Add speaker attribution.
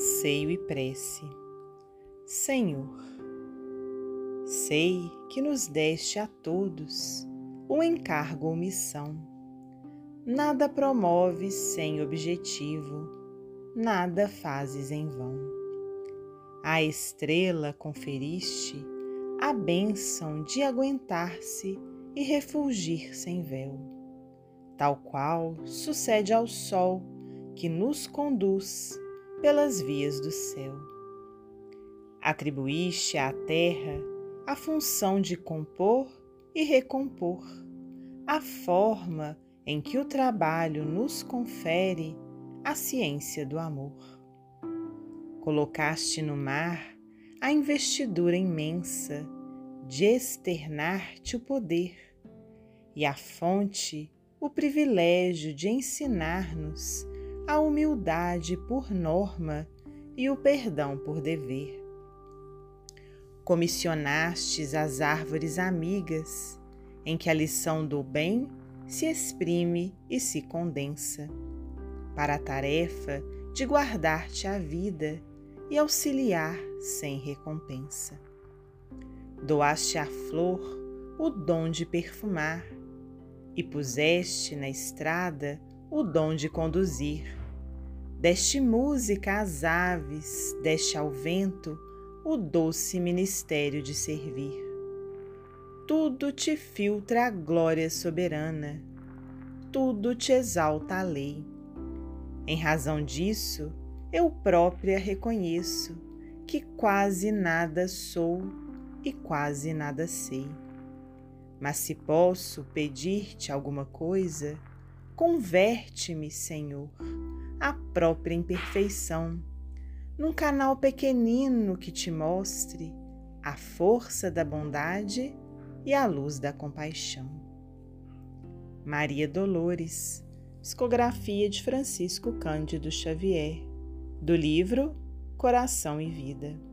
Speaker 1: anseio e prece. Senhor, sei que nos deste a todos um encargo ou missão. Nada promoves sem objetivo, nada fazes em vão. A estrela conferiste a bênção de aguentar-se e refulgir sem véu, tal qual sucede ao sol que nos conduz pelas vias do céu. Atribuíste à terra a função de compor e recompor, a forma em que o trabalho nos confere a ciência do amor. Colocaste no mar a investidura imensa de externar-te o poder e a fonte o privilégio de ensinar-nos a humildade por norma e o perdão por dever. Comissionastes as árvores amigas, em que a lição do bem se exprime e se condensa, para a tarefa de guardar-te a vida e auxiliar sem recompensa. Doaste à flor o dom de perfumar e puseste na estrada o dom de conduzir Deste música às aves, deste ao vento o doce ministério de servir. Tudo te filtra a glória soberana, tudo te exalta a lei. Em razão disso, eu própria reconheço que quase nada sou e quase nada sei. Mas se posso pedir-te alguma coisa, converte-me, Senhor a própria imperfeição, num canal pequenino que te mostre a força da bondade e a luz da compaixão. Maria Dolores, psicografia de Francisco Cândido Xavier, do livro Coração e Vida.